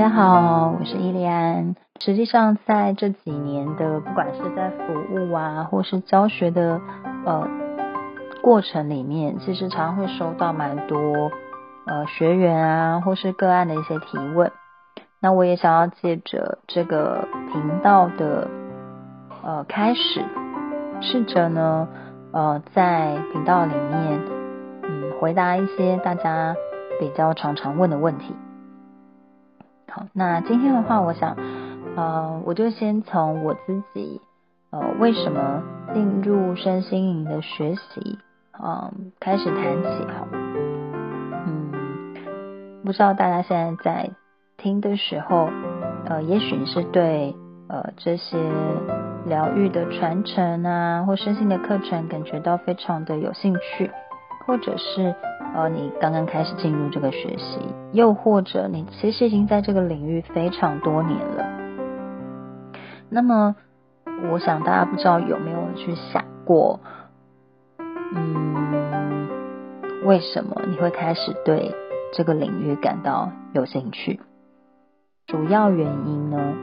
大家好，我是伊莉安。实际上，在这几年的不管是在服务啊，或是教学的呃过程里面，其实常常会收到蛮多呃学员啊，或是个案的一些提问。那我也想要借着这个频道的呃开始，试着呢呃在频道里面嗯回答一些大家比较常常问的问题。好，那今天的话，我想，呃，我就先从我自己，呃，为什么进入身心灵的学习，嗯、开始谈起。好，嗯，不知道大家现在在听的时候，呃，也许是对呃这些疗愈的传承啊，或身心的课程感觉到非常的有兴趣，或者是。呃，你刚刚开始进入这个学习，又或者你其实已经在这个领域非常多年了。那么，我想大家不知道有没有去想过，嗯，为什么你会开始对这个领域感到有兴趣？主要原因呢，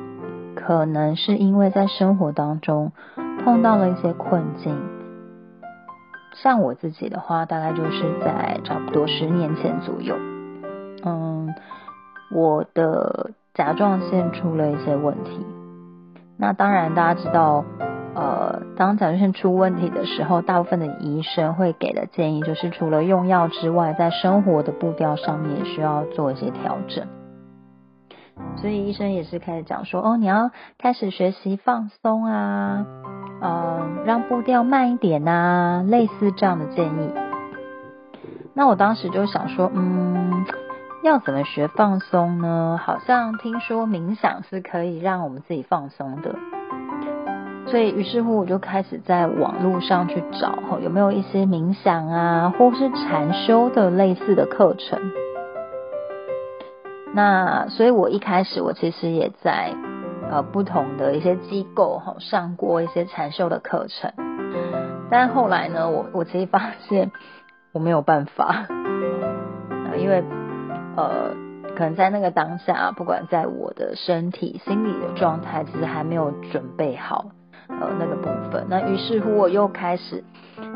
可能是因为在生活当中碰到了一些困境。像我自己的话，大概就是在差不多十年前左右，嗯，我的甲状腺出了一些问题。那当然，大家知道，呃，当甲状腺出问题的时候，大部分的医生会给的建议就是，除了用药之外，在生活的步调上面也需要做一些调整。所以医生也是开始讲说，哦，你要开始学习放松啊。呃，让步调慢一点呐、啊，类似这样的建议。那我当时就想说，嗯，要怎么学放松呢？好像听说冥想是可以让我们自己放松的。所以，于是乎我就开始在网络上去找，有没有一些冥想啊，或是禅修的类似的课程。那所以，我一开始我其实也在。呃，不同的一些机构哈，上过一些禅修的课程，但后来呢，我我其实发现我没有办法，因为呃，可能在那个当下，不管在我的身体、心理的状态，其实还没有准备好呃那个部分。那于是乎，我又开始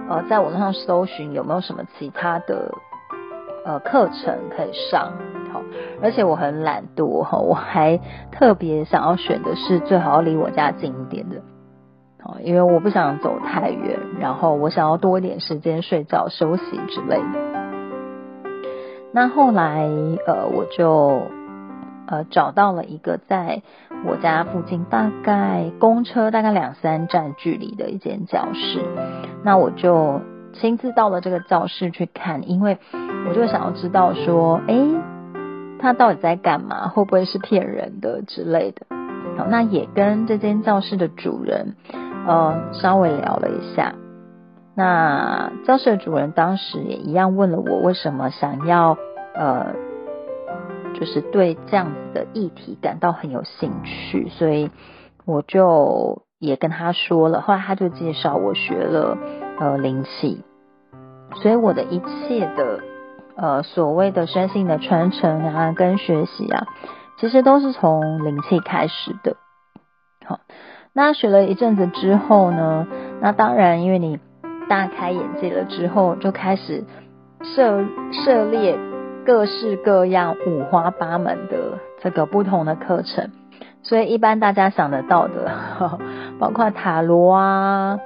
呃在网络上搜寻有没有什么其他的呃课程可以上。而且我很懒惰哈，我还特别想要选的是最好离我家近一点的，因为我不想走太远，然后我想要多一点时间睡觉休息之类的。那后来呃，我就呃找到了一个在我家附近，大概公车大概两三站距离的一间教室，那我就亲自到了这个教室去看，因为我就想要知道说，诶。他到底在干嘛？会不会是骗人的之类的？好，那也跟这间教室的主人，呃，稍微聊了一下。那教室的主人当时也一样问了我，为什么想要，呃，就是对这样子的议题感到很有兴趣，所以我就也跟他说了。后来他就介绍我学了，呃，灵气，所以我的一切的。呃，所谓的身心的传承啊，跟学习啊，其实都是从灵气开始的。好，那学了一阵子之后呢，那当然，因为你大开眼界了之后，就开始涉涉猎各式各样、五花八门的这个不同的课程。所以，一般大家想得到的，包括塔罗啊。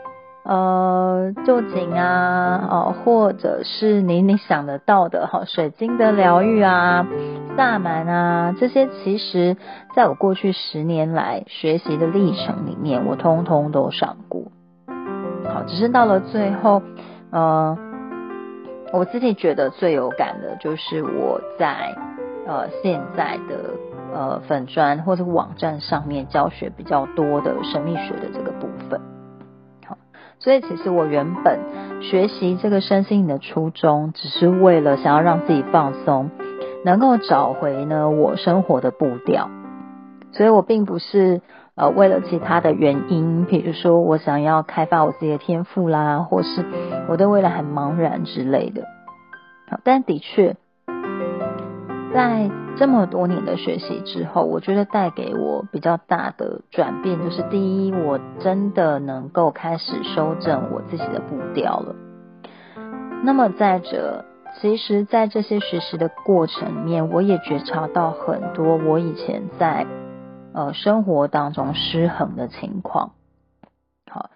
呃，臼井啊，哦，或者是你你想得到的哈，水晶的疗愈啊，萨满啊，这些其实在我过去十年来学习的历程里面，我通通都上过。好，只是到了最后，呃，我自己觉得最有感的就是我在呃现在的呃粉砖或者网站上面教学比较多的神秘学的这个部分。所以，其实我原本学习这个身心灵的初衷，只是为了想要让自己放松，能够找回呢我生活的步调。所以我并不是呃为了其他的原因，比如说我想要开发我自己的天赋啦，或是我对未来很茫然之类的。好，但的确，在这么多年的学习之后，我觉得带给我比较大的转变，就是第一，我真的能够开始修正我自己的步调了。那么再者，其实，在这些学习的过程面，我也觉察到很多我以前在呃生活当中失衡的情况。好，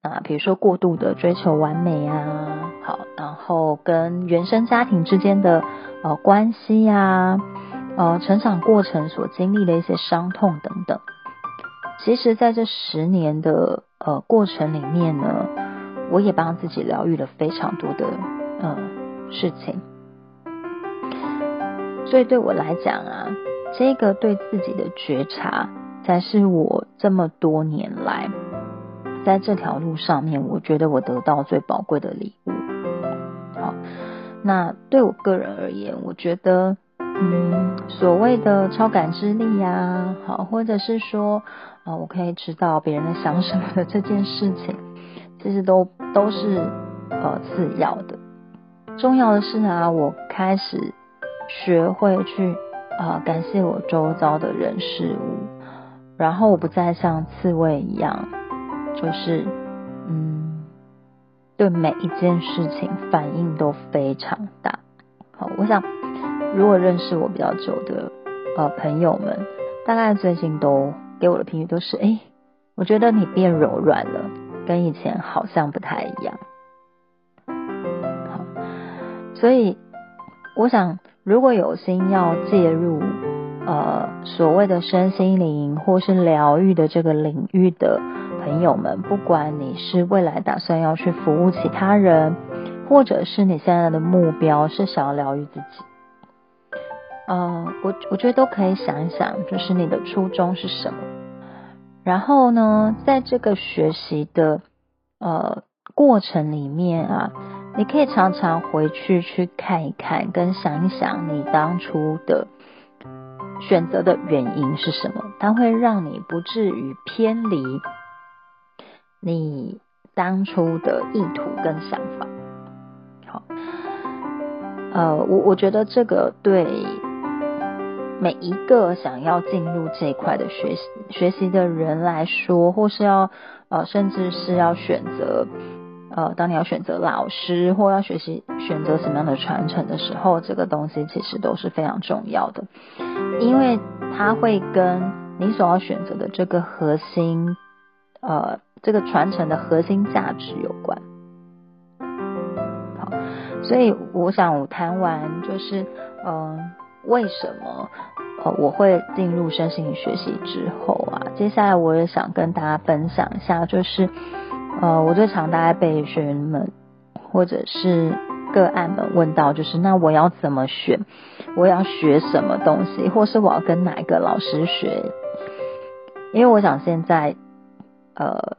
那比如说过度的追求完美啊，好，后跟原生家庭之间的呃关系呀，呃成长过程所经历的一些伤痛等等。其实，在这十年的呃过程里面呢，我也帮自己疗愈了非常多的呃事情。所以对我来讲啊，这个对自己的觉察，才是我这么多年来。在这条路上面，我觉得我得到最宝贵的礼物。那对我个人而言，我觉得，嗯，所谓的超感知力呀，好，或者是说，啊，我可以知道别人在想什么的这件事情，其实都都是呃次要的。重要的是啊，我开始学会去啊感谢我周遭的人事物，然后我不再像刺猬一样。就是，对每一件事情反应都非常大。好，我想，如果认识我比较久的呃朋友们，大概最近都给我的评语都是，哎，我觉得你变柔软了，跟以前好像不太一样。好，所以我想，如果有心要介入呃所谓的身心灵或是疗愈的这个领域的。朋友们，不管你是未来打算要去服务其他人，或者是你现在的目标是想要疗愈自己，呃，我我觉得都可以想一想，就是你的初衷是什么。然后呢，在这个学习的呃过程里面啊，你可以常常回去去看一看，跟想一想你当初的选择的原因是什么，它会让你不至于偏离。你当初的意图跟想法，好，呃，我我觉得这个对每一个想要进入这一块的学习学习的人来说，或是要呃，甚至是要选择呃，当你要选择老师或要学习选择什么样的传承的时候，这个东西其实都是非常重要的，因为它会跟你所要选择的这个核心，呃。这个传承的核心价值有关，好，所以我想我谈完就是，嗯、为什么呃我会进入身心灵学习之后啊，接下来我也想跟大家分享一下，就是呃我最常大概被学员们或者是个案们问到，就是那我要怎么选，我要学什么东西，或是我要跟哪一个老师学？因为我想现在呃。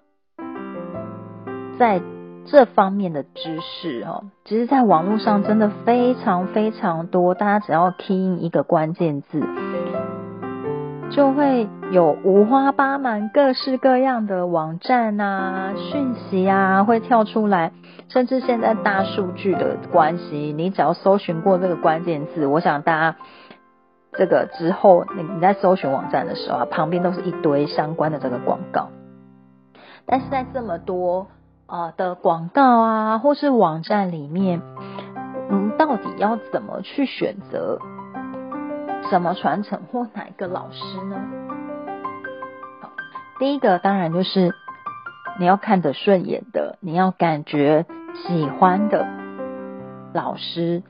在这方面的知识哦，其实，在网络上真的非常非常多。大家只要 key 一个关键字，就会有五花八门、各式各样的网站啊、讯息啊会跳出来。甚至现在大数据的关系，你只要搜寻过这个关键字，我想大家这个之后，你你在搜寻网站的时候啊，旁边都是一堆相关的这个广告。但是在这么多。啊的广告啊，或是网站里面，嗯，到底要怎么去选择什么传承或哪一个老师呢？好，第一个当然就是你要看得顺眼的，你要感觉喜欢的老师。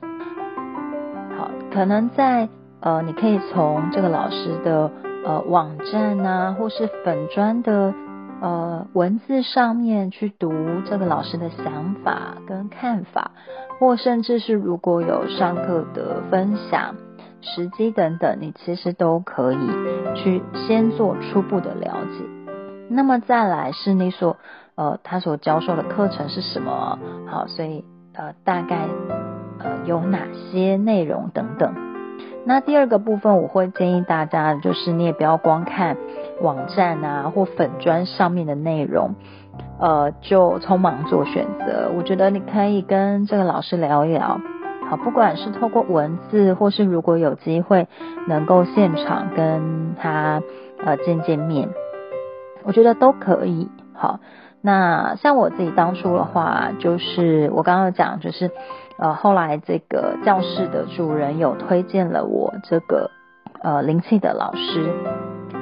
好，可能在呃，你可以从这个老师的呃网站啊，或是粉砖的。呃，文字上面去读这个老师的想法跟看法，或甚至是如果有上课的分享、时机等等，你其实都可以去先做初步的了解。那么再来是你所呃他所教授的课程是什么？好，所以呃大概呃有哪些内容等等。那第二个部分，我会建议大家，就是你也不要光看网站啊或粉砖上面的内容，呃，就匆忙做选择。我觉得你可以跟这个老师聊一聊，好，不管是透过文字，或是如果有机会能够现场跟他呃见见面，我觉得都可以。好，那像我自己当初的话，就是我刚刚讲，就是呃后来这个教室的主人有推荐了我这个呃灵气的老师。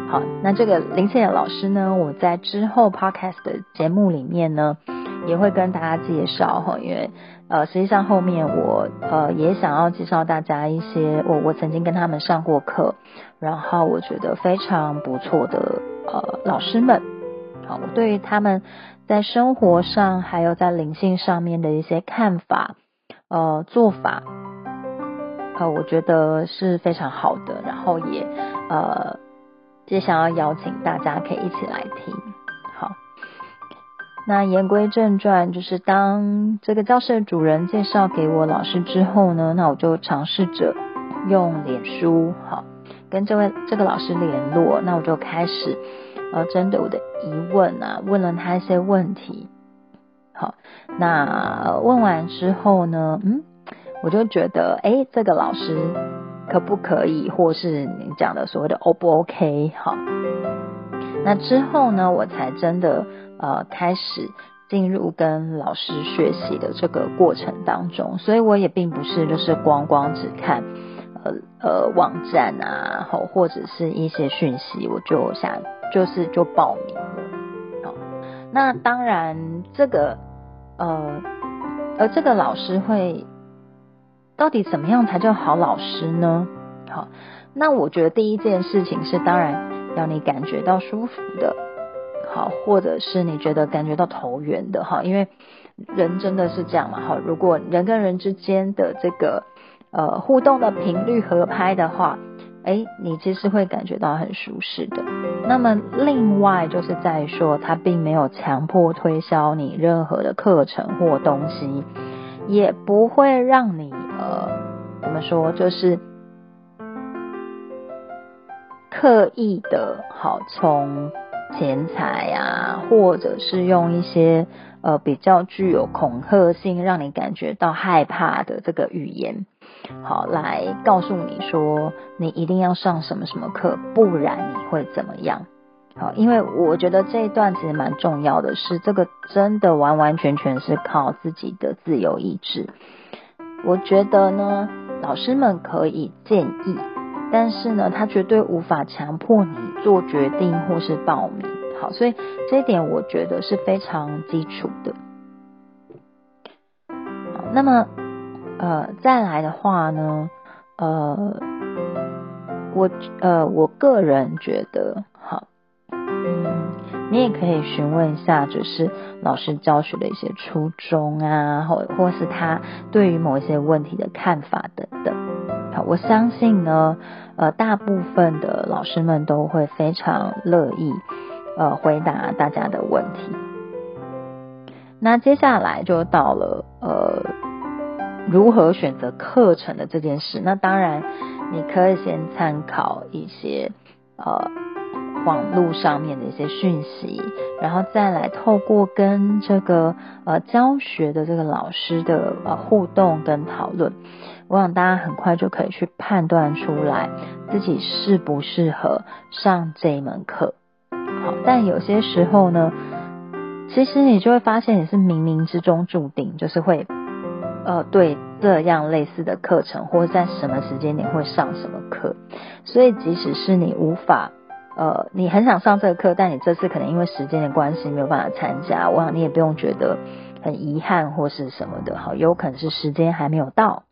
好，那这个灵气的老师呢，我在之后 podcast 的节目里面呢，也会跟大家介绍哈，因为呃，实际上后面我呃也想要介绍大家一些我我曾经跟他们上过课，然后我觉得非常不错的呃老师们，好，我对于他们在生活上还有在灵性上面的一些看法呃做法，呃，我觉得是非常好的，然后也呃。也想要邀请大家可以一起来听，好。那言归正传，就是当这个教室的主人介绍给我老师之后呢，那我就尝试着用脸书，好，跟这位这个老师联络。那我就开始呃，针对我的疑问啊，问了他一些问题。好，那问完之后呢，嗯，我就觉得，哎，这个老师。可不可以，或是你讲的所谓的 O 不 OK？好，那之后呢，我才真的呃开始进入跟老师学习的这个过程当中，所以我也并不是就是光光只看呃呃网站啊，或或者是一些讯息，我就想就是就报名了。好，那当然这个呃而这个老师会。到底怎么样才叫好老师呢？好，那我觉得第一件事情是，当然要你感觉到舒服的，好，或者是你觉得感觉到投缘的，哈，因为人真的是这样嘛，哈，如果人跟人之间的这个呃互动的频率合拍的话，哎，你其实会感觉到很舒适的。那么另外就是在说，他并没有强迫推销你任何的课程或东西，也不会让你。呃，怎么说？就是刻意的，好，从钱财啊，或者是用一些呃比较具有恐吓性，让你感觉到害怕的这个语言，好，来告诉你说，你一定要上什么什么课，不然你会怎么样？好，因为我觉得这一段其实蛮重要的是，这个真的完完全全是靠自己的自由意志。我觉得呢，老师们可以建议，但是呢，他绝对无法强迫你做决定或是报名。好，所以这一点我觉得是非常基础的。好，那么呃，再来的话呢，呃，我呃，我个人觉得，好，嗯。你也可以询问一下，就是老师教学的一些初衷啊，或或是他对于某一些问题的看法等等。好，我相信呢，呃，大部分的老师们都会非常乐意，呃，回答大家的问题。那接下来就到了呃，如何选择课程的这件事。那当然，你可以先参考一些呃。网络上面的一些讯息，然后再来透过跟这个呃教学的这个老师的呃互动跟讨论，我想大家很快就可以去判断出来自己适不适合上这一门课。好，但有些时候呢，其实你就会发现你是冥冥之中注定，就是会呃对这样类似的课程，或者在什么时间点会上什么课，所以即使是你无法。呃，你很想上这个课，但你这次可能因为时间的关系没有办法参加，我想你也不用觉得很遗憾或是什么的，好，有可能是时间还没有到。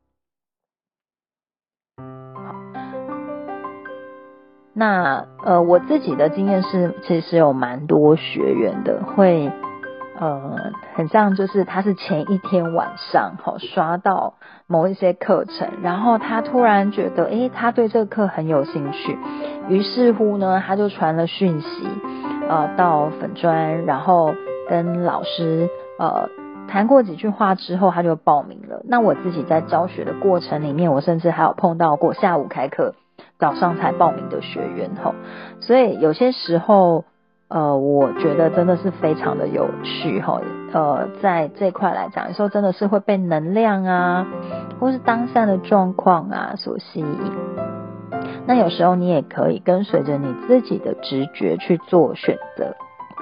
那呃，我自己的经验是，其实有蛮多学员的会。呃，很像就是他是前一天晚上好刷到某一些课程，然后他突然觉得，诶，他对这个课很有兴趣，于是乎呢，他就传了讯息，呃，到粉专，然后跟老师呃谈过几句话之后，他就报名了。那我自己在教学的过程里面，我甚至还有碰到过下午开课，早上才报名的学员吼，所以有些时候。呃，我觉得真的是非常的有趣哈。呃，在这块来讲，有时候真的是会被能量啊，或是当下的状况啊所吸引。那有时候你也可以跟随着你自己的直觉去做选择。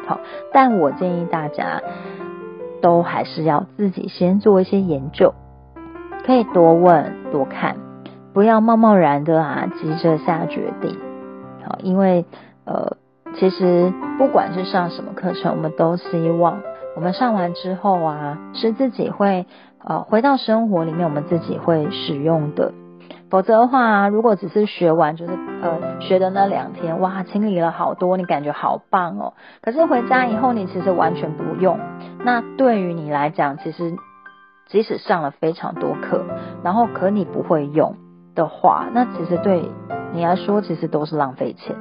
好，但我建议大家都还是要自己先做一些研究，可以多问多看，不要贸贸然的啊急着下决定。好，因为呃，其实不管是上什么课程，我们都希望我们上完之后啊，是自己会呃回到生活里面，我们自己会使用的。否则的话，如果只是学完，就是呃学的那两天，哇，清理了好多，你感觉好棒哦。可是回家以后，你其实完全不用。那对于你来讲，其实即使上了非常多课，然后可你不会用的话，那其实对你来说，其实都是浪费钱。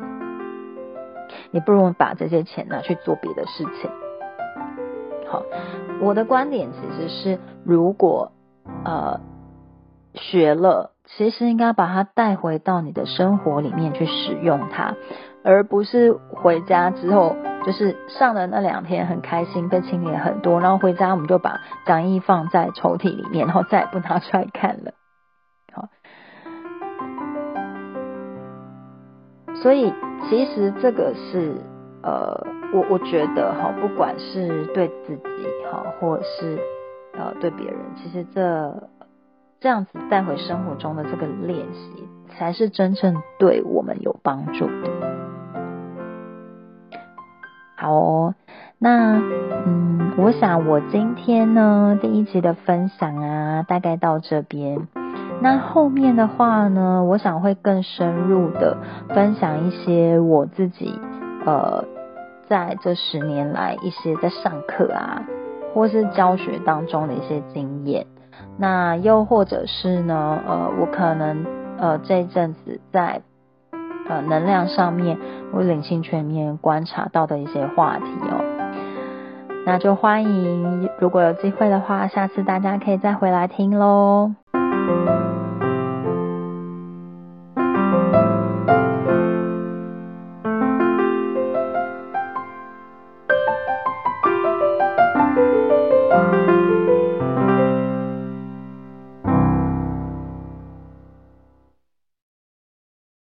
你不如把这些钱拿去做别的事情。好，我的观点其实是，如果呃学了。其实应该把它带回到你的生活里面去使用它，而不是回家之后就是上的那两天很开心，被清理很多，然后回家我们就把讲义放在抽屉里面，然后再也不拿出来看了。所以其实这个是呃，我我觉得哈，不管是对自己哈，或者是呃对别人，其实这。这样子带回生活中的这个练习，才是真正对我们有帮助的。好哦，那嗯，我想我今天呢第一集的分享啊，大概到这边。那后面的话呢，我想会更深入的分享一些我自己呃在这十年来一些在上课啊，或是教学当中的一些经验。那又或者是呢，呃，我可能呃这一阵子在呃能量上面，我灵性全面观察到的一些话题哦，那就欢迎，如果有机会的话，下次大家可以再回来听喽。